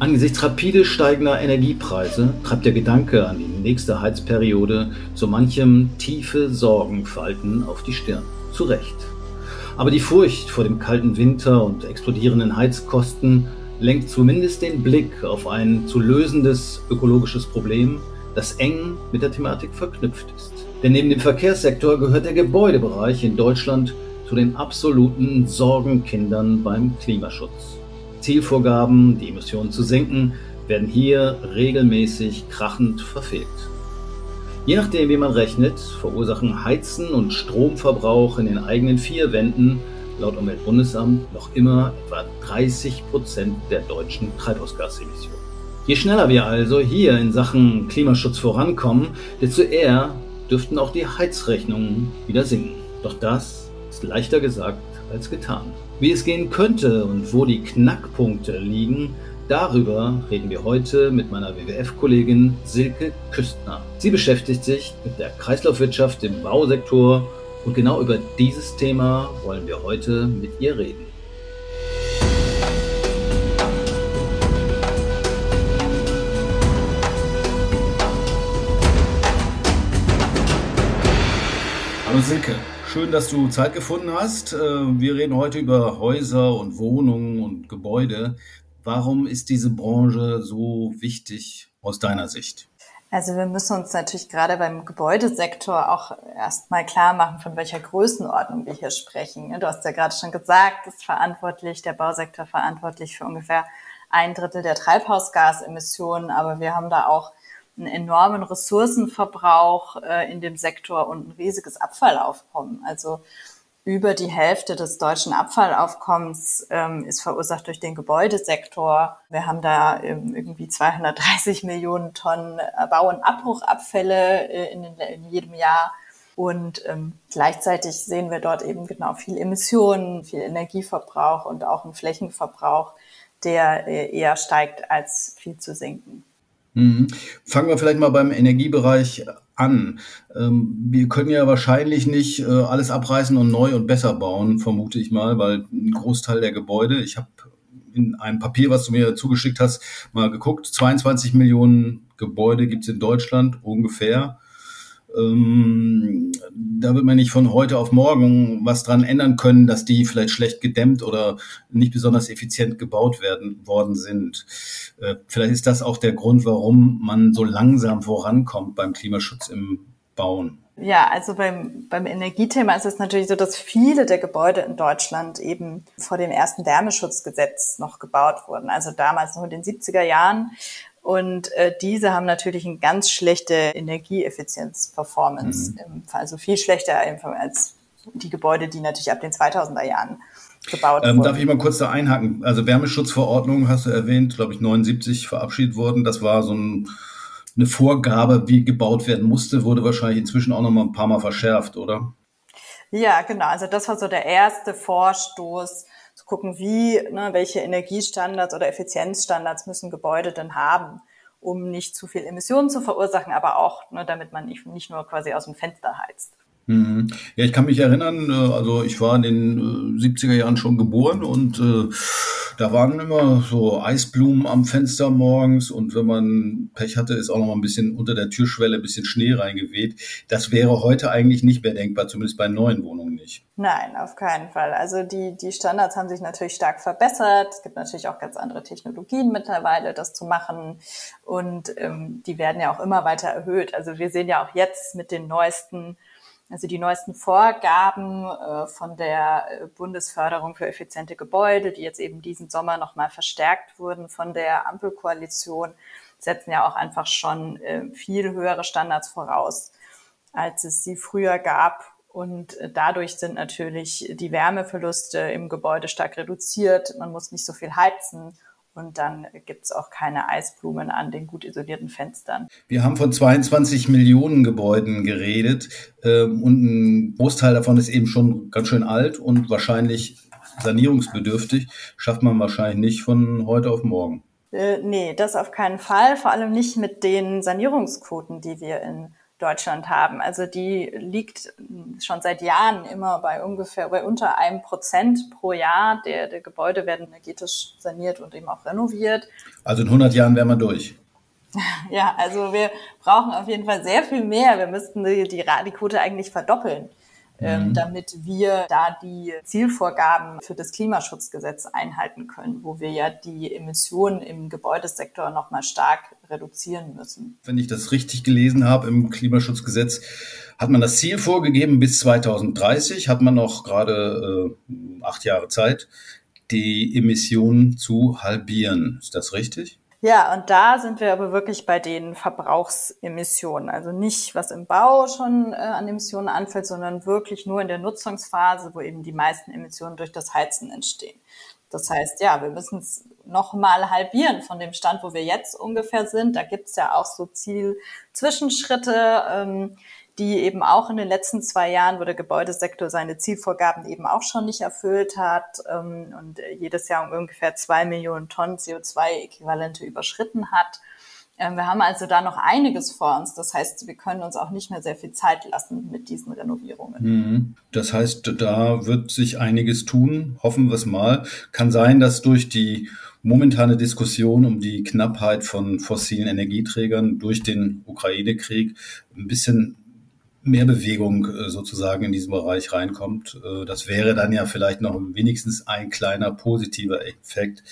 Angesichts rapide steigender Energiepreise treibt der Gedanke an die nächste Heizperiode so manchem tiefe Sorgenfalten auf die Stirn. Zu Recht. Aber die Furcht vor dem kalten Winter und explodierenden Heizkosten lenkt zumindest den Blick auf ein zu lösendes ökologisches Problem, das eng mit der Thematik verknüpft ist. Denn neben dem Verkehrssektor gehört der Gebäudebereich in Deutschland zu den absoluten Sorgenkindern beim Klimaschutz. Zielvorgaben, die Emissionen zu senken, werden hier regelmäßig krachend verfehlt. Je nachdem, wie man rechnet, verursachen Heizen und Stromverbrauch in den eigenen vier Wänden laut Umweltbundesamt noch immer etwa 30 Prozent der deutschen Treibhausgasemissionen. Je schneller wir also hier in Sachen Klimaschutz vorankommen, desto eher dürften auch die Heizrechnungen wieder sinken. Doch das ist leichter gesagt als getan. Wie es gehen könnte und wo die Knackpunkte liegen, darüber reden wir heute mit meiner WWF-Kollegin Silke Küstner. Sie beschäftigt sich mit der Kreislaufwirtschaft im Bausektor und genau über dieses Thema wollen wir heute mit ihr reden. Hallo Silke. Schön, dass du Zeit gefunden hast. Äh, wir reden heute über Häuser und Wohnungen und Gebäude. Warum ist diese Branche so wichtig aus deiner Sicht? Also wir müssen uns natürlich gerade beim Gebäudesektor auch erstmal klar machen, von welcher Größenordnung wir hier sprechen. Du hast ja gerade schon gesagt, ist verantwortlich, der Bausektor verantwortlich für ungefähr ein Drittel der Treibhausgasemissionen, aber wir haben da auch einen enormen Ressourcenverbrauch äh, in dem Sektor und ein riesiges Abfallaufkommen. Also über die Hälfte des deutschen Abfallaufkommens ähm, ist verursacht durch den Gebäudesektor. Wir haben da ähm, irgendwie 230 Millionen Tonnen Bau- und Abbruchabfälle äh, in, in, jedem Jahr. Und ähm, gleichzeitig sehen wir dort eben genau viel Emissionen, viel Energieverbrauch und auch einen Flächenverbrauch, der äh, eher steigt als viel zu sinken. Mhm. Fangen wir vielleicht mal beim Energiebereich an. Ähm, wir können ja wahrscheinlich nicht äh, alles abreißen und neu und besser bauen, vermute ich mal, weil ein Großteil der Gebäude, ich habe in einem Papier, was du mir zugeschickt hast, mal geguckt, 22 Millionen Gebäude gibt es in Deutschland ungefähr. Ähm, da wird man nicht von heute auf morgen was dran ändern können, dass die vielleicht schlecht gedämmt oder nicht besonders effizient gebaut werden worden sind. Äh, vielleicht ist das auch der Grund, warum man so langsam vorankommt beim Klimaschutz im Bauen. Ja, also beim, beim Energiethema ist es natürlich so, dass viele der Gebäude in Deutschland eben vor dem ersten Wärmeschutzgesetz noch gebaut wurden. Also damals noch in den 70er Jahren. Und äh, diese haben natürlich eine ganz schlechte Energieeffizienz-Performance, mhm. also viel schlechter als die Gebäude, die natürlich ab den 2000er Jahren gebaut ähm, wurden. Darf ich mal kurz da einhaken? Also Wärmeschutzverordnung hast du erwähnt, glaube ich 79 verabschiedet worden. Das war so ein, eine Vorgabe, wie gebaut werden musste, wurde wahrscheinlich inzwischen auch noch mal ein paar Mal verschärft, oder? Ja, genau. Also das war so der erste Vorstoß zu gucken, wie, ne, welche Energiestandards oder Effizienzstandards müssen Gebäude denn haben, um nicht zu viel Emissionen zu verursachen, aber auch, ne, damit man nicht, nicht nur quasi aus dem Fenster heizt. Mhm. Ja, ich kann mich erinnern, äh, also ich war in den 70er äh, Jahren schon geboren und äh, da waren immer so Eisblumen am Fenster morgens und wenn man Pech hatte, ist auch noch mal ein bisschen unter der Türschwelle ein bisschen Schnee reingeweht. Das wäre heute eigentlich nicht mehr denkbar, zumindest bei neuen Wohnungen nicht. Nein, auf keinen Fall. Also die, die Standards haben sich natürlich stark verbessert. Es gibt natürlich auch ganz andere Technologien mittlerweile, das zu machen. Und ähm, die werden ja auch immer weiter erhöht. Also wir sehen ja auch jetzt mit den neuesten also die neuesten Vorgaben äh, von der äh, Bundesförderung für effiziente Gebäude, die jetzt eben diesen Sommer nochmal verstärkt wurden von der Ampelkoalition, setzen ja auch einfach schon äh, viel höhere Standards voraus, als es sie früher gab. Und äh, dadurch sind natürlich die Wärmeverluste im Gebäude stark reduziert. Man muss nicht so viel heizen und dann gibt's auch keine Eisblumen an den gut isolierten Fenstern. Wir haben von 22 Millionen Gebäuden geredet ähm, und ein Großteil davon ist eben schon ganz schön alt und wahrscheinlich sanierungsbedürftig. Schafft man wahrscheinlich nicht von heute auf morgen. Äh, nee, das auf keinen Fall. Vor allem nicht mit den Sanierungsquoten, die wir in Deutschland haben. Also die liegt schon seit Jahren immer bei ungefähr bei unter einem Prozent pro Jahr. Der, der Gebäude werden energetisch saniert und eben auch renoviert. Also in 100 Jahren wären wir durch. Ja, also wir brauchen auf jeden Fall sehr viel mehr. Wir müssten die, die, die Quote eigentlich verdoppeln. Ähm, mhm. damit wir da die Zielvorgaben für das Klimaschutzgesetz einhalten können, wo wir ja die Emissionen im Gebäudesektor nochmal stark reduzieren müssen. Wenn ich das richtig gelesen habe im Klimaschutzgesetz, hat man das Ziel vorgegeben, bis 2030 hat man noch gerade äh, acht Jahre Zeit, die Emissionen zu halbieren. Ist das richtig? Ja, und da sind wir aber wirklich bei den Verbrauchsemissionen. Also nicht, was im Bau schon äh, an Emissionen anfällt, sondern wirklich nur in der Nutzungsphase, wo eben die meisten Emissionen durch das Heizen entstehen. Das heißt, ja, wir müssen es nochmal halbieren von dem Stand, wo wir jetzt ungefähr sind. Da gibt es ja auch so Zielzwischenschritte. Ähm, die eben auch in den letzten zwei Jahren, wo der Gebäudesektor seine Zielvorgaben eben auch schon nicht erfüllt hat ähm, und jedes Jahr um ungefähr zwei Millionen Tonnen CO2-Äquivalente überschritten hat. Ähm, wir haben also da noch einiges vor uns. Das heißt, wir können uns auch nicht mehr sehr viel Zeit lassen mit diesen Renovierungen. Mhm. Das heißt, da wird sich einiges tun. Hoffen wir es mal. Kann sein, dass durch die momentane Diskussion um die Knappheit von fossilen Energieträgern durch den Ukraine-Krieg ein bisschen mehr Bewegung äh, sozusagen in diesem Bereich reinkommt. Äh, das wäre dann ja vielleicht noch wenigstens ein kleiner positiver Effekt,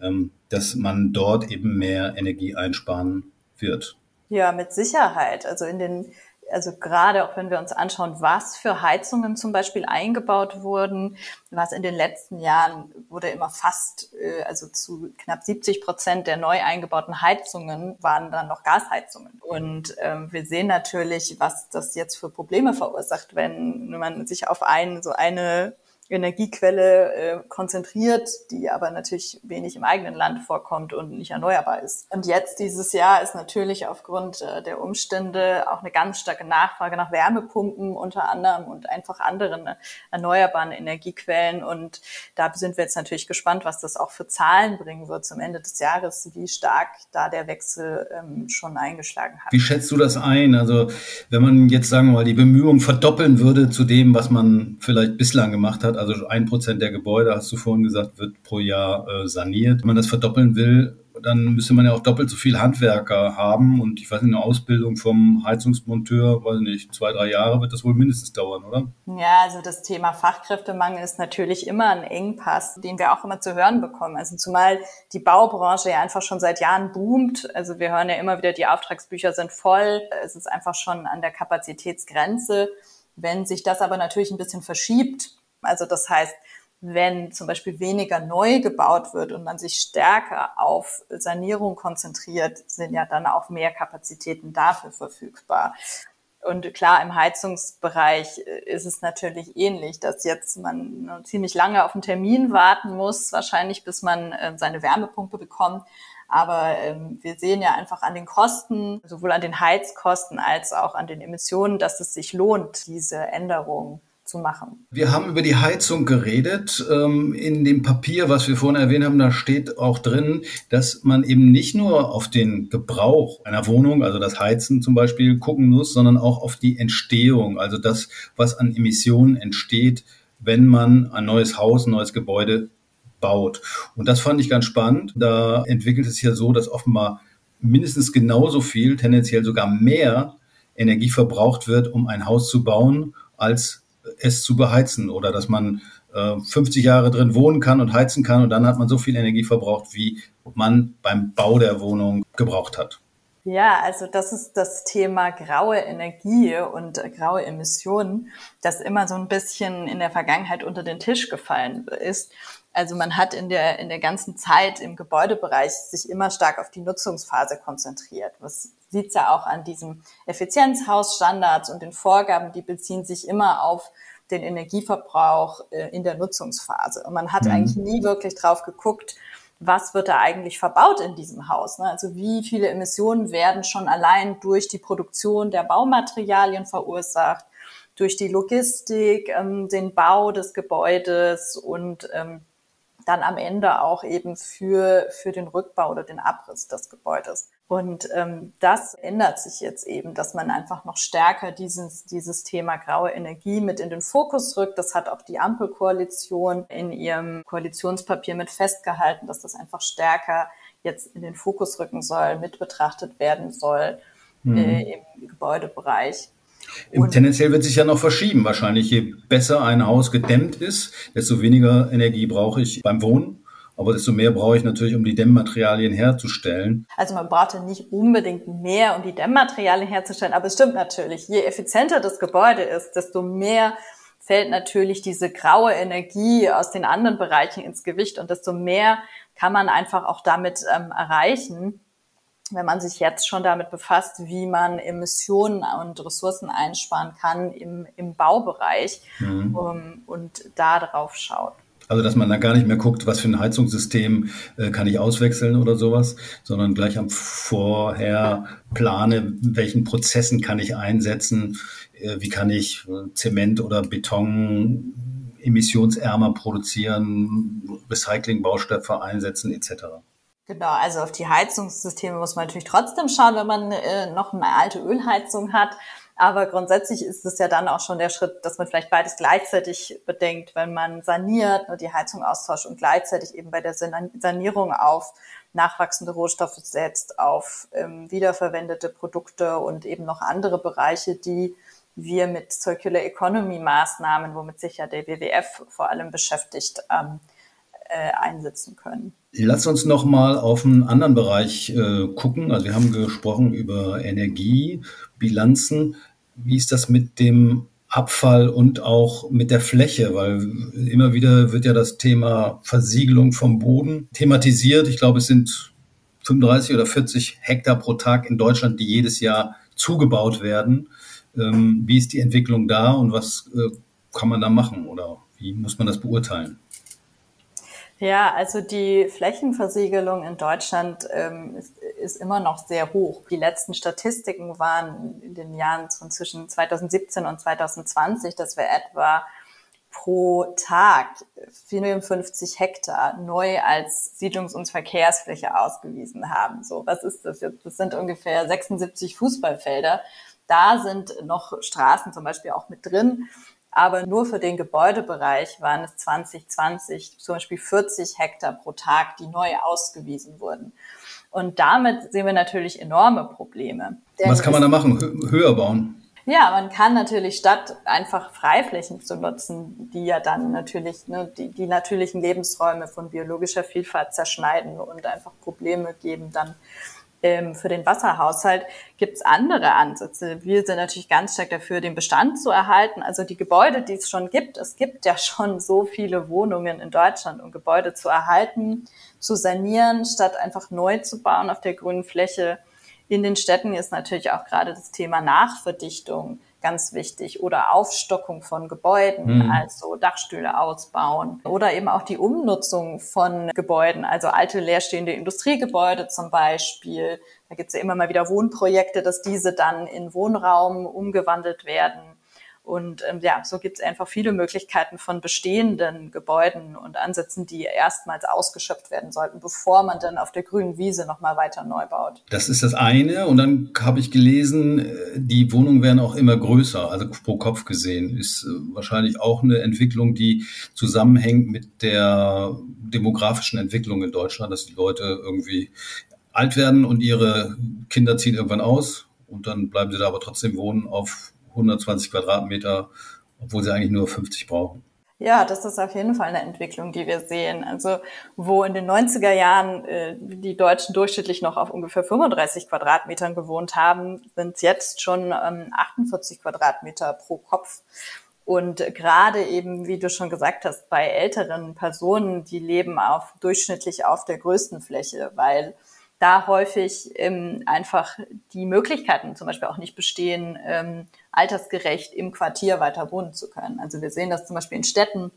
ähm, dass man dort eben mehr Energie einsparen wird. Ja, mit Sicherheit. Also in den also gerade auch wenn wir uns anschauen, was für Heizungen zum Beispiel eingebaut wurden, was in den letzten Jahren wurde immer fast, äh, also zu knapp 70 Prozent der neu eingebauten Heizungen waren dann noch Gasheizungen. Und ähm, wir sehen natürlich, was das jetzt für Probleme verursacht, wenn man sich auf einen, so eine Energiequelle äh, konzentriert, die aber natürlich wenig im eigenen Land vorkommt und nicht erneuerbar ist. Und jetzt dieses Jahr ist natürlich aufgrund äh, der Umstände auch eine ganz starke Nachfrage nach Wärmepumpen unter anderem und einfach anderen äh, erneuerbaren Energiequellen. Und da sind wir jetzt natürlich gespannt, was das auch für Zahlen bringen wird zum Ende des Jahres, wie stark da der Wechsel ähm, schon eingeschlagen hat. Wie schätzt du das ein? Also wenn man jetzt sagen wir mal die Bemühungen verdoppeln würde zu dem, was man vielleicht bislang gemacht hat, also ein Prozent der Gebäude, hast du vorhin gesagt, wird pro Jahr äh, saniert. Wenn man das verdoppeln will, dann müsste man ja auch doppelt so viel Handwerker haben. Und ich weiß nicht, eine Ausbildung vom Heizungsmonteur, weiß nicht, zwei, drei Jahre wird das wohl mindestens dauern, oder? Ja, also das Thema Fachkräftemangel ist natürlich immer ein Engpass, den wir auch immer zu hören bekommen. Also zumal die Baubranche ja einfach schon seit Jahren boomt. Also wir hören ja immer wieder, die Auftragsbücher sind voll. Es ist einfach schon an der Kapazitätsgrenze. Wenn sich das aber natürlich ein bisschen verschiebt, also das heißt, wenn zum Beispiel weniger neu gebaut wird und man sich stärker auf Sanierung konzentriert, sind ja dann auch mehr Kapazitäten dafür verfügbar. Und klar, im Heizungsbereich ist es natürlich ähnlich, dass jetzt man ziemlich lange auf einen Termin warten muss, wahrscheinlich bis man äh, seine Wärmepumpe bekommt. Aber ähm, wir sehen ja einfach an den Kosten, sowohl an den Heizkosten als auch an den Emissionen, dass es sich lohnt, diese Änderung zu machen. Wir haben über die Heizung geredet. Ähm, in dem Papier, was wir vorhin erwähnt haben, da steht auch drin, dass man eben nicht nur auf den Gebrauch einer Wohnung, also das Heizen zum Beispiel, gucken muss, sondern auch auf die Entstehung, also das, was an Emissionen entsteht, wenn man ein neues Haus, ein neues Gebäude baut. Und das fand ich ganz spannend. Da entwickelt es sich ja so, dass offenbar mindestens genauso viel, tendenziell sogar mehr Energie verbraucht wird, um ein Haus zu bauen, als es zu beheizen oder dass man äh, 50 Jahre drin wohnen kann und heizen kann und dann hat man so viel Energie verbraucht, wie man beim Bau der Wohnung gebraucht hat. Ja, also das ist das Thema graue Energie und äh, graue Emissionen, das immer so ein bisschen in der Vergangenheit unter den Tisch gefallen ist. Also man hat in der, in der ganzen Zeit im Gebäudebereich sich immer stark auf die Nutzungsphase konzentriert. Was sieht ja auch an diesem Effizienzhausstandards und den Vorgaben, die beziehen sich immer auf den Energieverbrauch äh, in der Nutzungsphase. Und man hat mhm. eigentlich nie wirklich drauf geguckt, was wird da eigentlich verbaut in diesem Haus? Ne? Also wie viele Emissionen werden schon allein durch die Produktion der Baumaterialien verursacht, durch die Logistik, ähm, den Bau des Gebäudes und ähm, dann am Ende auch eben für, für den Rückbau oder den Abriss des Gebäudes. Und ähm, das ändert sich jetzt eben, dass man einfach noch stärker dieses, dieses Thema graue Energie mit in den Fokus rückt. Das hat auch die Ampelkoalition in ihrem Koalitionspapier mit festgehalten, dass das einfach stärker jetzt in den Fokus rücken soll, mit betrachtet werden soll mhm. äh, im Gebäudebereich. Und tendenziell wird sich ja noch verschieben. Wahrscheinlich, je besser ein Haus gedämmt ist, desto weniger Energie brauche ich beim Wohnen. Aber desto mehr brauche ich natürlich, um die Dämmmaterialien herzustellen. Also man braucht ja nicht unbedingt mehr, um die Dämmmaterialien herzustellen. Aber es stimmt natürlich, je effizienter das Gebäude ist, desto mehr fällt natürlich diese graue Energie aus den anderen Bereichen ins Gewicht und desto mehr kann man einfach auch damit ähm, erreichen wenn man sich jetzt schon damit befasst, wie man Emissionen und Ressourcen einsparen kann im, im Baubereich mhm. um, und da drauf schaut. Also dass man da gar nicht mehr guckt, was für ein Heizungssystem äh, kann ich auswechseln oder sowas, sondern gleich am vorher plane, welchen Prozessen kann ich einsetzen, äh, wie kann ich äh, Zement oder Beton emissionsärmer produzieren, Recyclingbaustoffe einsetzen etc. Genau, also auf die Heizungssysteme muss man natürlich trotzdem schauen, wenn man äh, noch eine alte Ölheizung hat. Aber grundsätzlich ist es ja dann auch schon der Schritt, dass man vielleicht beides gleichzeitig bedenkt, wenn man saniert, nur die Heizung austauscht und gleichzeitig eben bei der Sanierung auf nachwachsende Rohstoffe setzt, auf ähm, wiederverwendete Produkte und eben noch andere Bereiche, die wir mit Circular Economy Maßnahmen, womit sich ja der WWF vor allem beschäftigt, ähm, äh, einsetzen können. Lass uns noch mal auf einen anderen Bereich äh, gucken. Also wir haben gesprochen über Energiebilanzen. Wie ist das mit dem Abfall und auch mit der Fläche? Weil immer wieder wird ja das Thema Versiegelung vom Boden thematisiert. Ich glaube, es sind 35 oder 40 Hektar pro Tag in Deutschland, die jedes Jahr zugebaut werden. Ähm, wie ist die Entwicklung da und was äh, kann man da machen oder wie muss man das beurteilen? Ja, also die Flächenversiegelung in Deutschland ähm, ist, ist, immer noch sehr hoch. Die letzten Statistiken waren in den Jahren von zwischen 2017 und 2020, dass wir etwa pro Tag 54 Hektar neu als Siedlungs- und Verkehrsfläche ausgewiesen haben. So, was ist das jetzt? Das sind ungefähr 76 Fußballfelder. Da sind noch Straßen zum Beispiel auch mit drin. Aber nur für den Gebäudebereich waren es 2020 zum Beispiel 40 Hektar pro Tag, die neu ausgewiesen wurden. Und damit sehen wir natürlich enorme Probleme. Was kann man da machen? Höher bauen? Ja, man kann natürlich statt einfach Freiflächen zu nutzen, die ja dann natürlich ne, die, die natürlichen Lebensräume von biologischer Vielfalt zerschneiden und einfach Probleme geben, dann ähm, für den Wasserhaushalt gibt es andere Ansätze. Wir sind natürlich ganz stark dafür, den Bestand zu erhalten. Also die Gebäude, die es schon gibt, es gibt ja schon so viele Wohnungen in Deutschland, um Gebäude zu erhalten, zu sanieren, statt einfach neu zu bauen auf der grünen Fläche. In den Städten ist natürlich auch gerade das Thema Nachverdichtung ganz wichtig oder Aufstockung von Gebäuden, mhm. also Dachstühle ausbauen oder eben auch die Umnutzung von Gebäuden, also alte leerstehende Industriegebäude zum Beispiel. Da gibt es ja immer mal wieder Wohnprojekte, dass diese dann in Wohnraum umgewandelt werden und ähm, ja, so gibt es einfach viele Möglichkeiten von bestehenden Gebäuden und Ansätzen, die erstmals ausgeschöpft werden sollten, bevor man dann auf der grünen Wiese nochmal weiter neu baut. Das ist das eine. Und dann habe ich gelesen, äh, die Wohnungen werden auch immer größer, also pro Kopf gesehen. Ist äh, wahrscheinlich auch eine Entwicklung, die zusammenhängt mit der demografischen Entwicklung in Deutschland, dass die Leute irgendwie alt werden und ihre Kinder ziehen irgendwann aus und dann bleiben sie da aber trotzdem wohnen auf 120 Quadratmeter, obwohl sie eigentlich nur 50 brauchen. Ja, das ist auf jeden Fall eine Entwicklung, die wir sehen. Also wo in den 90er Jahren äh, die Deutschen durchschnittlich noch auf ungefähr 35 Quadratmetern gewohnt haben, sind es jetzt schon ähm, 48 Quadratmeter pro Kopf. Und gerade eben, wie du schon gesagt hast, bei älteren Personen, die leben auf durchschnittlich auf der größten Fläche, weil da häufig ähm, einfach die Möglichkeiten zum Beispiel auch nicht bestehen, ähm, altersgerecht im Quartier weiter wohnen zu können. Also wir sehen das zum Beispiel in Städten,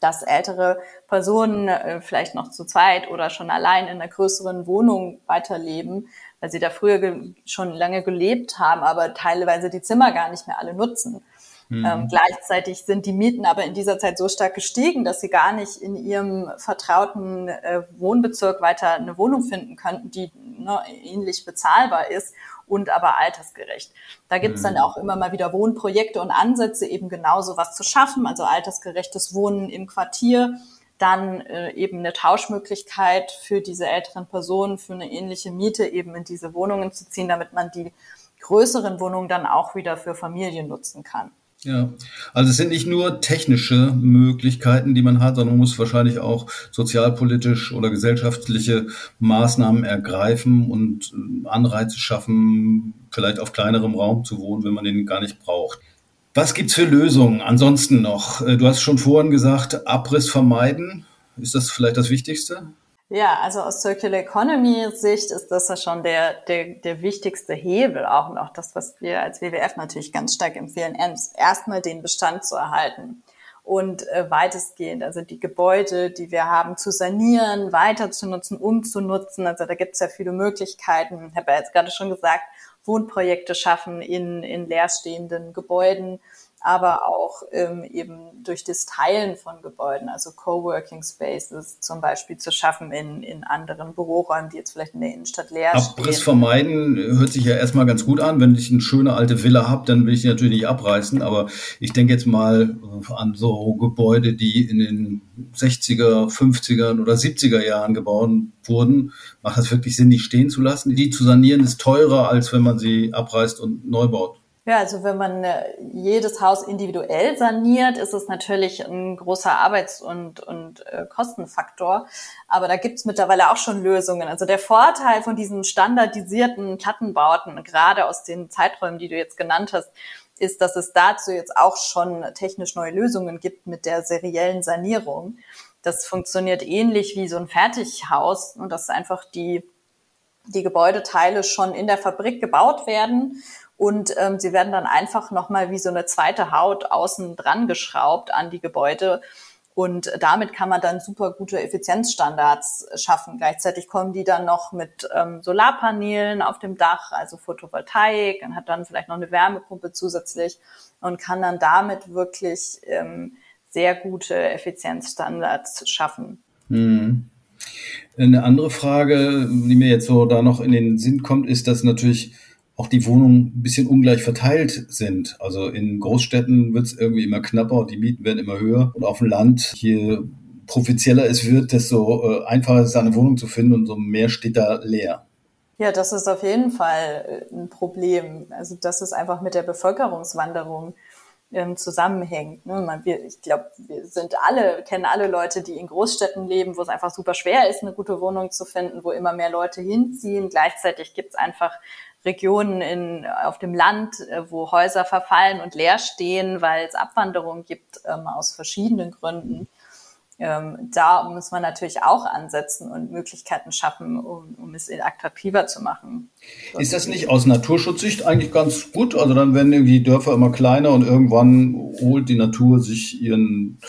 dass ältere Personen äh, vielleicht noch zu zweit oder schon allein in einer größeren Wohnung weiterleben, weil sie da früher schon lange gelebt haben, aber teilweise die Zimmer gar nicht mehr alle nutzen. Mhm. Ähm, gleichzeitig sind die Mieten aber in dieser Zeit so stark gestiegen, dass sie gar nicht in ihrem vertrauten äh, Wohnbezirk weiter eine Wohnung finden könnten, die ne, ähnlich bezahlbar ist und aber altersgerecht. Da gibt es mhm. dann auch immer mal wieder Wohnprojekte und Ansätze, eben genau so was zu schaffen, also altersgerechtes Wohnen im Quartier, dann äh, eben eine Tauschmöglichkeit für diese älteren Personen für eine ähnliche Miete eben in diese Wohnungen zu ziehen, damit man die größeren Wohnungen dann auch wieder für Familien nutzen kann. Ja, also es sind nicht nur technische Möglichkeiten, die man hat, sondern man muss wahrscheinlich auch sozialpolitisch oder gesellschaftliche Maßnahmen ergreifen und äh, Anreize schaffen, vielleicht auf kleinerem Raum zu wohnen, wenn man den gar nicht braucht. Was gibt's für Lösungen ansonsten noch? Äh, du hast schon vorhin gesagt, Abriss vermeiden. Ist das vielleicht das Wichtigste? Ja, also aus Circular Economy Sicht ist das ja schon der, der, der wichtigste Hebel auch auch das, was wir als WWF natürlich ganz stark empfehlen, erstmal den Bestand zu erhalten und äh, weitestgehend, also die Gebäude, die wir haben, zu sanieren, weiter zu nutzen, umzunutzen. Also da gibt es ja viele Möglichkeiten. Ich habe ja jetzt gerade schon gesagt, Wohnprojekte schaffen in, in leerstehenden Gebäuden aber auch ähm, eben durch das Teilen von Gebäuden, also Coworking Spaces zum Beispiel zu schaffen in, in anderen Büroräumen, die jetzt vielleicht in der Innenstadt leer Abriss stehen. Abriss vermeiden hört sich ja erstmal ganz gut an. Wenn ich eine schöne alte Villa habe, dann will ich die natürlich nicht abreißen, aber ich denke jetzt mal an so Gebäude, die in den 60er, 50er oder 70er Jahren gebaut wurden. Macht das wirklich Sinn, die stehen zu lassen? Die zu sanieren ist teurer, als wenn man sie abreißt und neu baut. Ja, also wenn man äh, jedes Haus individuell saniert, ist es natürlich ein großer Arbeits- und, und äh, Kostenfaktor. Aber da gibt's mittlerweile auch schon Lösungen. Also der Vorteil von diesen standardisierten Plattenbauten, gerade aus den Zeiträumen, die du jetzt genannt hast, ist, dass es dazu jetzt auch schon technisch neue Lösungen gibt mit der seriellen Sanierung. Das funktioniert ähnlich wie so ein Fertighaus und dass einfach die, die Gebäudeteile schon in der Fabrik gebaut werden und ähm, sie werden dann einfach nochmal wie so eine zweite Haut außen dran geschraubt an die Gebäude. Und damit kann man dann super gute Effizienzstandards schaffen. Gleichzeitig kommen die dann noch mit ähm, Solarpanelen auf dem Dach, also Photovoltaik, und hat dann vielleicht noch eine Wärmepumpe zusätzlich und kann dann damit wirklich ähm, sehr gute Effizienzstandards schaffen. Hm. Eine andere Frage, die mir jetzt so da noch in den Sinn kommt, ist, dass natürlich auch die Wohnungen ein bisschen ungleich verteilt sind. Also in Großstädten wird es irgendwie immer knapper und die Mieten werden immer höher. Und auf dem Land, je profizzieller es wird, desto äh, einfacher ist es, eine Wohnung zu finden und so mehr steht da leer. Ja, das ist auf jeden Fall äh, ein Problem. Also das ist einfach mit der Bevölkerungswanderung ähm, zusammenhängt. Ne? Man, wir, ich glaube, wir sind alle, kennen alle Leute, die in Großstädten leben, wo es einfach super schwer ist, eine gute Wohnung zu finden, wo immer mehr Leute hinziehen. Gleichzeitig gibt es einfach Regionen in, auf dem Land, äh, wo Häuser verfallen und leer stehen, weil es Abwanderung gibt ähm, aus verschiedenen Gründen. Ähm, da muss man natürlich auch ansetzen und Möglichkeiten schaffen, um, um es attraktiver zu machen. Ist das nicht aus Naturschutzsicht eigentlich ganz gut? Also dann werden irgendwie Dörfer immer kleiner und irgendwann holt die Natur sich ihren,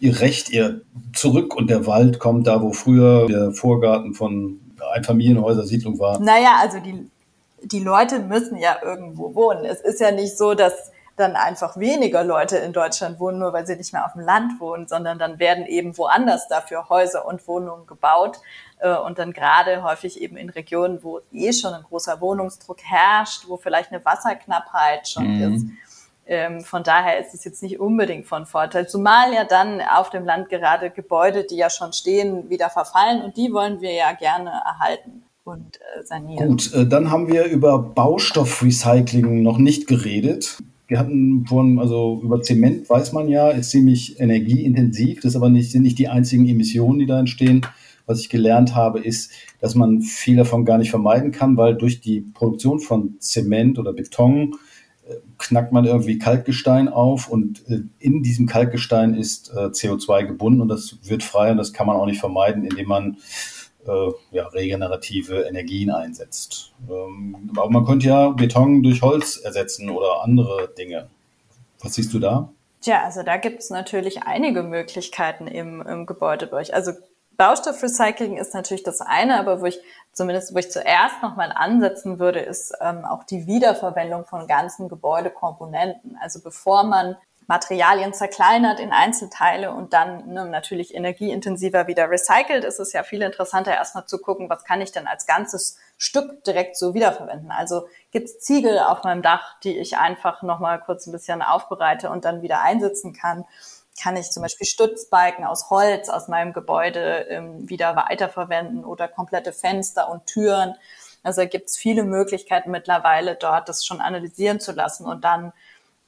ihr Recht ihr zurück und der Wald kommt da, wo früher der Vorgarten von Einfamilienhäuser-Siedlung war. Naja, also die die Leute müssen ja irgendwo wohnen. Es ist ja nicht so, dass dann einfach weniger Leute in Deutschland wohnen, nur weil sie nicht mehr auf dem Land wohnen, sondern dann werden eben woanders dafür Häuser und Wohnungen gebaut äh, und dann gerade häufig eben in Regionen, wo eh schon ein großer Wohnungsdruck herrscht, wo vielleicht eine Wasserknappheit schon mhm. ist. Ähm, von daher ist es jetzt nicht unbedingt von Vorteil, zumal ja dann auf dem Land gerade Gebäude, die ja schon stehen, wieder verfallen und die wollen wir ja gerne erhalten und äh, sanieren. Gut, äh, dann haben wir über Baustoffrecycling noch nicht geredet. Wir hatten vorhin, also über Zement weiß man ja, ist ziemlich energieintensiv. Das ist aber nicht, sind nicht die einzigen Emissionen, die da entstehen. Was ich gelernt habe, ist, dass man viel davon gar nicht vermeiden kann, weil durch die Produktion von Zement oder Beton äh, knackt man irgendwie Kalkgestein auf und äh, in diesem Kalkgestein ist äh, CO2 gebunden und das wird frei und das kann man auch nicht vermeiden, indem man äh, ja, regenerative Energien einsetzt. Ähm, aber man könnte ja Beton durch Holz ersetzen oder andere Dinge. Was siehst du da? Tja, also da gibt es natürlich einige Möglichkeiten im, im Gebäudebereich. Also Baustoffrecycling ist natürlich das eine, aber wo ich zumindest, wo ich zuerst nochmal ansetzen würde, ist ähm, auch die Wiederverwendung von ganzen Gebäudekomponenten. Also bevor man Materialien zerkleinert in Einzelteile und dann ne, natürlich energieintensiver wieder recycelt, ist es ja viel interessanter, erstmal zu gucken, was kann ich denn als ganzes Stück direkt so wiederverwenden. Also gibt es Ziegel auf meinem Dach, die ich einfach nochmal kurz ein bisschen aufbereite und dann wieder einsetzen kann. Kann ich zum Beispiel Stützbalken aus Holz aus meinem Gebäude ähm, wieder weiterverwenden oder komplette Fenster und Türen. Also gibt es viele Möglichkeiten mittlerweile dort, das schon analysieren zu lassen und dann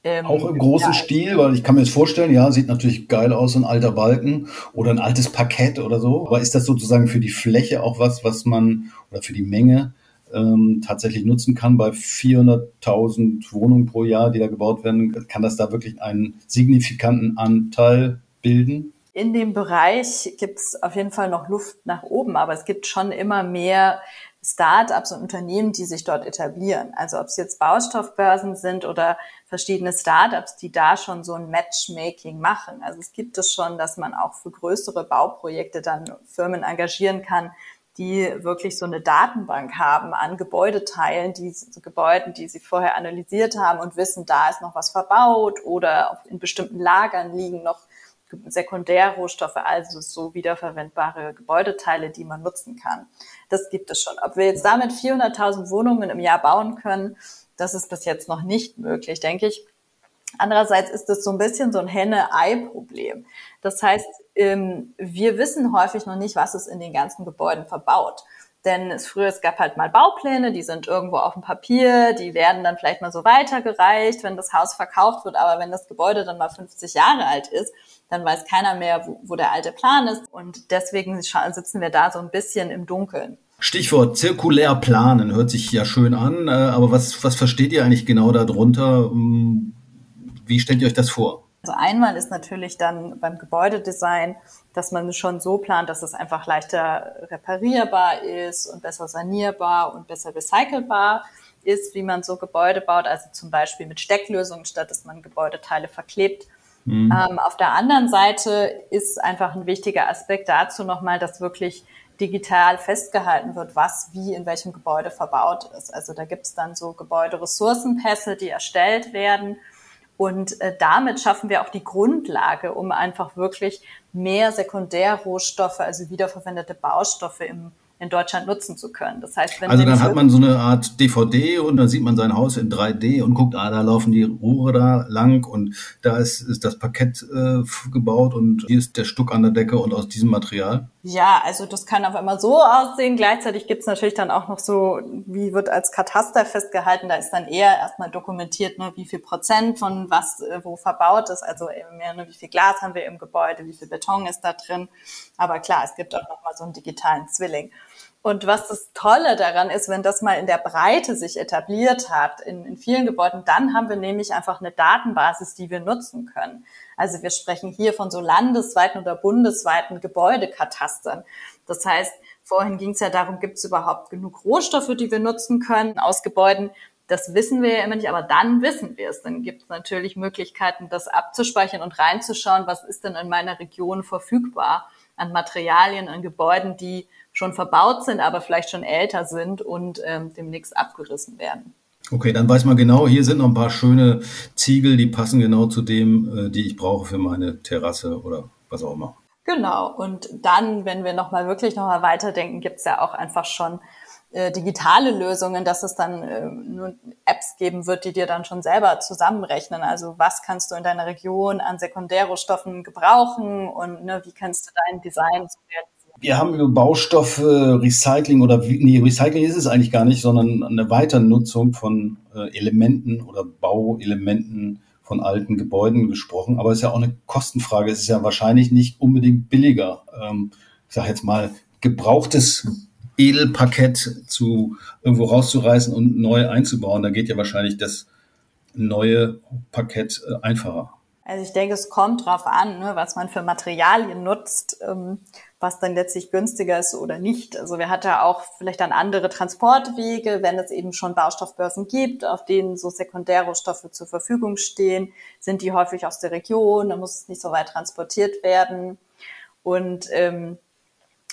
ähm, auch im großen ja, Stil, weil ich kann mir jetzt vorstellen, ja, sieht natürlich geil aus, ein alter Balken oder ein altes Parkett oder so. Aber ist das sozusagen für die Fläche auch was, was man oder für die Menge ähm, tatsächlich nutzen kann bei 400.000 Wohnungen pro Jahr, die da gebaut werden? Kann das da wirklich einen signifikanten Anteil bilden? In dem Bereich gibt es auf jeden Fall noch Luft nach oben, aber es gibt schon immer mehr Start-ups und Unternehmen, die sich dort etablieren. Also ob es jetzt Baustoffbörsen sind oder verschiedene Start-ups, die da schon so ein Matchmaking machen. Also es gibt es schon, dass man auch für größere Bauprojekte dann Firmen engagieren kann, die wirklich so eine Datenbank haben an Gebäudeteilen, die so Gebäuden, die sie vorher analysiert haben und wissen, da ist noch was verbaut oder in bestimmten Lagern liegen noch Sekundärrohstoffe, also so wiederverwendbare Gebäudeteile, die man nutzen kann. Das gibt es schon. Ob wir jetzt damit 400.000 Wohnungen im Jahr bauen können, das ist bis jetzt noch nicht möglich, denke ich. Andererseits ist es so ein bisschen so ein Henne-Ei-Problem. Das heißt, ähm, wir wissen häufig noch nicht, was es in den ganzen Gebäuden verbaut. Denn es früher, es gab halt mal Baupläne, die sind irgendwo auf dem Papier, die werden dann vielleicht mal so weitergereicht, wenn das Haus verkauft wird. Aber wenn das Gebäude dann mal 50 Jahre alt ist, dann weiß keiner mehr, wo, wo der alte Plan ist. Und deswegen sitzen wir da so ein bisschen im Dunkeln. Stichwort zirkulär planen hört sich ja schön an, äh, aber was, was versteht ihr eigentlich genau darunter? Ähm, wie stellt ihr euch das vor? Also einmal ist natürlich dann beim Gebäudedesign, dass man schon so plant, dass es einfach leichter reparierbar ist und besser sanierbar und besser recycelbar ist, wie man so Gebäude baut, also zum Beispiel mit Stecklösungen, statt dass man Gebäudeteile verklebt. Mhm. Ähm, auf der anderen Seite ist einfach ein wichtiger Aspekt dazu nochmal, dass wirklich digital festgehalten wird, was wie in welchem Gebäude verbaut ist. Also da gibt es dann so Gebäuderessourcenpässe, die erstellt werden. Und äh, damit schaffen wir auch die Grundlage, um einfach wirklich mehr Sekundärrohstoffe, also wiederverwendete Baustoffe im in Deutschland nutzen zu können. Das heißt, wenn also dann hat man so eine Art DVD und dann sieht man sein Haus in 3D und guckt, ah, da laufen die Rohre da lang und da ist, ist das Parkett äh, gebaut und hier ist der Stuck an der Decke und aus diesem Material. Ja, also das kann auf einmal so aussehen. Gleichzeitig gibt's natürlich dann auch noch so, wie wird als Kataster festgehalten. Da ist dann eher erstmal dokumentiert, ne, wie viel Prozent von was äh, wo verbaut ist. Also eben mehr, ne, wie viel Glas haben wir im Gebäude, wie viel Beton ist da drin. Aber klar, es gibt auch noch mal so einen digitalen Zwilling. Und was das Tolle daran ist, wenn das mal in der Breite sich etabliert hat, in, in vielen Gebäuden, dann haben wir nämlich einfach eine Datenbasis, die wir nutzen können. Also wir sprechen hier von so landesweiten oder bundesweiten Gebäudekatastern. Das heißt, vorhin ging es ja darum, gibt es überhaupt genug Rohstoffe, die wir nutzen können aus Gebäuden. Das wissen wir ja immer nicht, aber dann wissen wir es. Dann gibt es natürlich Möglichkeiten, das abzuspeichern und reinzuschauen, was ist denn in meiner Region verfügbar an Materialien, an Gebäuden, die schon verbaut sind, aber vielleicht schon älter sind und ähm, demnächst abgerissen werden. Okay, dann weiß man genau, hier sind noch ein paar schöne Ziegel, die passen genau zu dem, äh, die ich brauche für meine Terrasse oder was auch immer. Genau. Und dann, wenn wir nochmal wirklich nochmal weiterdenken, gibt es ja auch einfach schon äh, digitale Lösungen, dass es dann äh, nur Apps geben wird, die dir dann schon selber zusammenrechnen. Also was kannst du in deiner Region an Sekundärrohstoffen gebrauchen und ne, wie kannst du dein Design so wir haben über Baustoffe, Recycling oder nee, Recycling ist es eigentlich gar nicht, sondern eine Weiternutzung von äh, Elementen oder Bauelementen von alten Gebäuden gesprochen. Aber es ist ja auch eine Kostenfrage. Es ist ja wahrscheinlich nicht unbedingt billiger. Ähm, ich sage jetzt mal, gebrauchtes Edelparkett zu irgendwo rauszureißen und neu einzubauen. Da geht ja wahrscheinlich das neue Parkett äh, einfacher. Also ich denke, es kommt drauf an, ne, was man für Materialien nutzt. Ähm, was dann letztlich günstiger ist oder nicht. Also wir hatten auch vielleicht dann andere Transportwege, wenn es eben schon Baustoffbörsen gibt, auf denen so Sekundärrohstoffe zur Verfügung stehen, sind die häufig aus der Region, da muss es nicht so weit transportiert werden. Und ähm,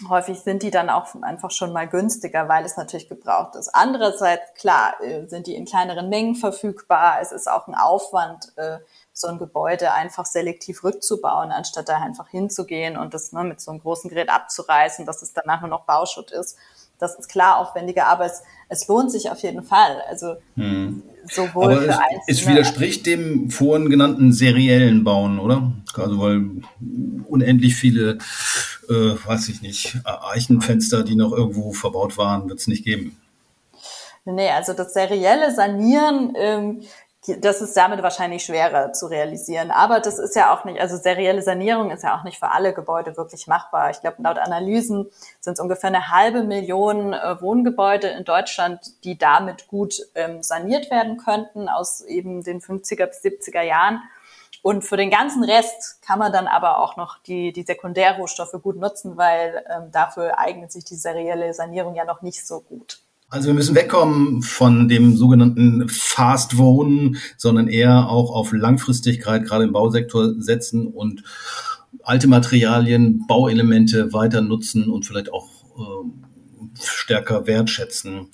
häufig sind die dann auch einfach schon mal günstiger, weil es natürlich gebraucht ist. Andererseits, klar, äh, sind die in kleineren Mengen verfügbar. Es ist auch ein Aufwand, äh, so ein Gebäude einfach selektiv rückzubauen, anstatt da einfach hinzugehen und das ne, mit so einem großen Gerät abzureißen, dass es danach nur noch Bauschutt ist. Das ist klar aufwendiger, aber es, es lohnt sich auf jeden Fall. Also hm. sowohl Aber für es, Einzelne. Es widerspricht dem vorhin genannten seriellen Bauen, oder? Also weil unendlich viele, äh, weiß ich nicht, Eichenfenster, die noch irgendwo verbaut waren, wird es nicht geben. Nee, also das serielle Sanieren ähm, das ist damit wahrscheinlich schwerer zu realisieren. Aber das ist ja auch nicht, also serielle Sanierung ist ja auch nicht für alle Gebäude wirklich machbar. Ich glaube, laut Analysen sind es ungefähr eine halbe Million äh, Wohngebäude in Deutschland, die damit gut ähm, saniert werden könnten aus eben den 50er bis 70er Jahren. Und für den ganzen Rest kann man dann aber auch noch die, die Sekundärrohstoffe gut nutzen, weil ähm, dafür eignet sich die serielle Sanierung ja noch nicht so gut. Also wir müssen wegkommen von dem sogenannten Fast Wohnen, sondern eher auch auf Langfristigkeit, gerade im Bausektor setzen und alte Materialien, Bauelemente weiter nutzen und vielleicht auch äh, stärker wertschätzen.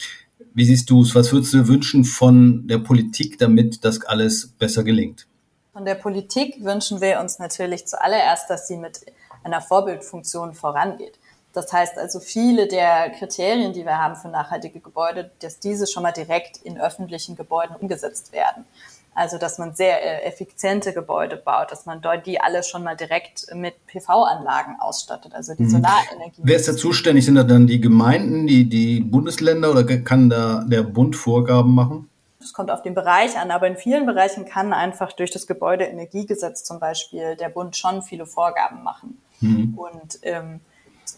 Wie siehst du es? Was würdest du wünschen von der Politik, damit das alles besser gelingt? Von der Politik wünschen wir uns natürlich zuallererst, dass sie mit einer Vorbildfunktion vorangeht. Das heißt also, viele der Kriterien, die wir haben für nachhaltige Gebäude, dass diese schon mal direkt in öffentlichen Gebäuden umgesetzt werden. Also, dass man sehr äh, effiziente Gebäude baut, dass man dort die alle schon mal direkt mit PV-Anlagen ausstattet, also die mhm. Solarenergie. Wer ist da zuständig? Sind da dann die Gemeinden, die, die Bundesländer oder kann da der Bund Vorgaben machen? Das kommt auf den Bereich an, aber in vielen Bereichen kann einfach durch das Gebäudeenergiegesetz zum Beispiel der Bund schon viele Vorgaben machen. Mhm. Und ähm,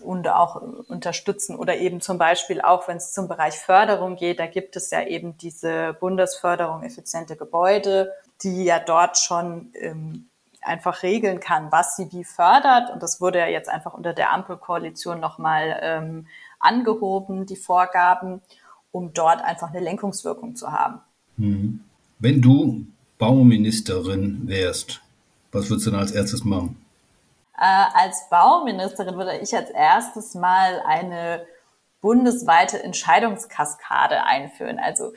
und auch unterstützen oder eben zum Beispiel auch, wenn es zum Bereich Förderung geht, da gibt es ja eben diese Bundesförderung effiziente Gebäude, die ja dort schon ähm, einfach regeln kann, was sie wie fördert. Und das wurde ja jetzt einfach unter der Ampelkoalition nochmal ähm, angehoben, die Vorgaben, um dort einfach eine Lenkungswirkung zu haben. Mhm. Wenn du Bauministerin wärst, was würdest du dann als erstes machen? Äh, als Bauministerin würde ich als erstes mal eine bundesweite Entscheidungskaskade einführen. Also,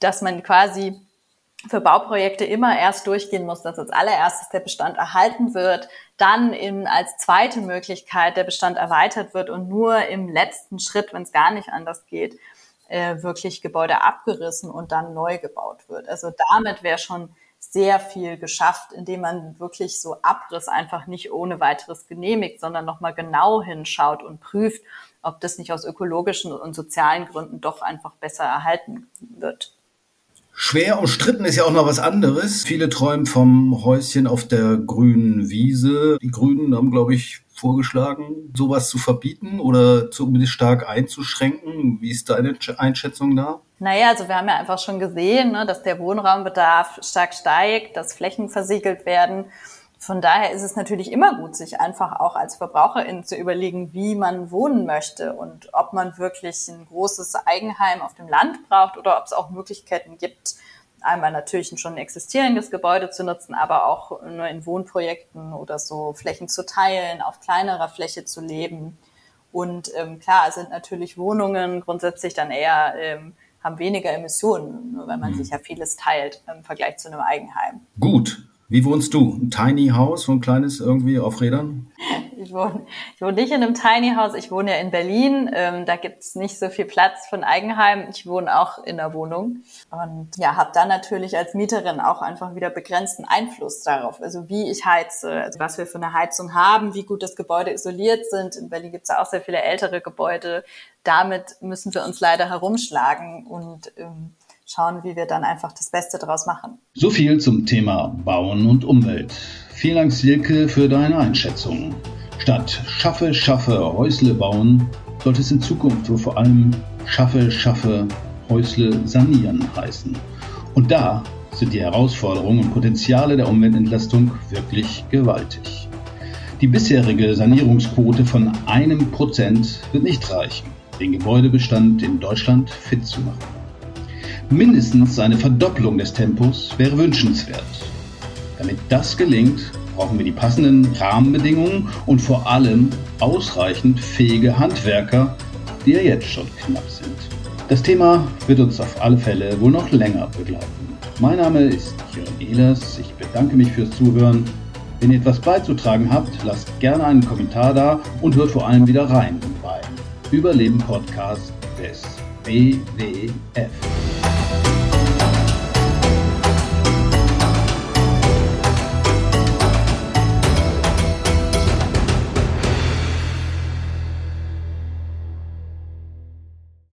dass man quasi für Bauprojekte immer erst durchgehen muss, dass als allererstes der Bestand erhalten wird, dann in, als zweite Möglichkeit der Bestand erweitert wird und nur im letzten Schritt, wenn es gar nicht anders geht, äh, wirklich Gebäude abgerissen und dann neu gebaut wird. Also damit wäre schon sehr viel geschafft, indem man wirklich so Abriss einfach nicht ohne weiteres genehmigt, sondern nochmal genau hinschaut und prüft, ob das nicht aus ökologischen und sozialen Gründen doch einfach besser erhalten wird. Schwer umstritten ist ja auch noch was anderes. Viele träumen vom Häuschen auf der grünen Wiese. Die Grünen haben, glaube ich, vorgeschlagen, sowas zu verbieten oder zumindest stark einzuschränken. Wie ist deine Einschätzung da? Naja, also wir haben ja einfach schon gesehen, ne, dass der Wohnraumbedarf stark steigt, dass Flächen versiegelt werden. Von daher ist es natürlich immer gut, sich einfach auch als Verbraucherin zu überlegen, wie man wohnen möchte und ob man wirklich ein großes Eigenheim auf dem Land braucht oder ob es auch Möglichkeiten gibt, einmal natürlich ein schon existierendes Gebäude zu nutzen, aber auch nur in Wohnprojekten oder so Flächen zu teilen, auf kleinerer Fläche zu leben. Und ähm, klar sind natürlich Wohnungen grundsätzlich dann eher ähm, haben weniger Emissionen, nur wenn man mhm. sich ja vieles teilt im Vergleich zu einem Eigenheim. Gut. Wie wohnst du? Ein Tiny House, so ein kleines irgendwie auf Rädern? Ich wohne, ich wohne nicht in einem Tiny House, ich wohne ja in Berlin. Ähm, da gibt's nicht so viel Platz ein Eigenheim. Ich wohne auch in der Wohnung und ja, habe dann natürlich als Mieterin auch einfach wieder begrenzten Einfluss darauf, also wie ich heize, also was wir für eine Heizung haben, wie gut das Gebäude isoliert sind. In Berlin gibt's ja auch sehr viele ältere Gebäude. Damit müssen wir uns leider herumschlagen und ähm, schauen, wie wir dann einfach das Beste daraus machen. So viel zum Thema Bauen und Umwelt. Vielen Dank, Silke, für deine Einschätzung. Statt Schaffe, Schaffe, Häusle bauen, sollte es in Zukunft wohl vor allem Schaffe, Schaffe, Häusle sanieren heißen. Und da sind die Herausforderungen und Potenziale der Umweltentlastung wirklich gewaltig. Die bisherige Sanierungsquote von einem Prozent wird nicht reichen, den Gebäudebestand in Deutschland fit zu machen. Mindestens eine Verdopplung des Tempos wäre wünschenswert. Damit das gelingt, brauchen wir die passenden Rahmenbedingungen und vor allem ausreichend fähige Handwerker, die ja jetzt schon knapp sind. Das Thema wird uns auf alle Fälle wohl noch länger begleiten. Mein Name ist Jörn Ehlers. Ich bedanke mich fürs Zuhören. Wenn ihr etwas beizutragen habt, lasst gerne einen Kommentar da und hört vor allem wieder rein bei Überleben Podcast des WWF.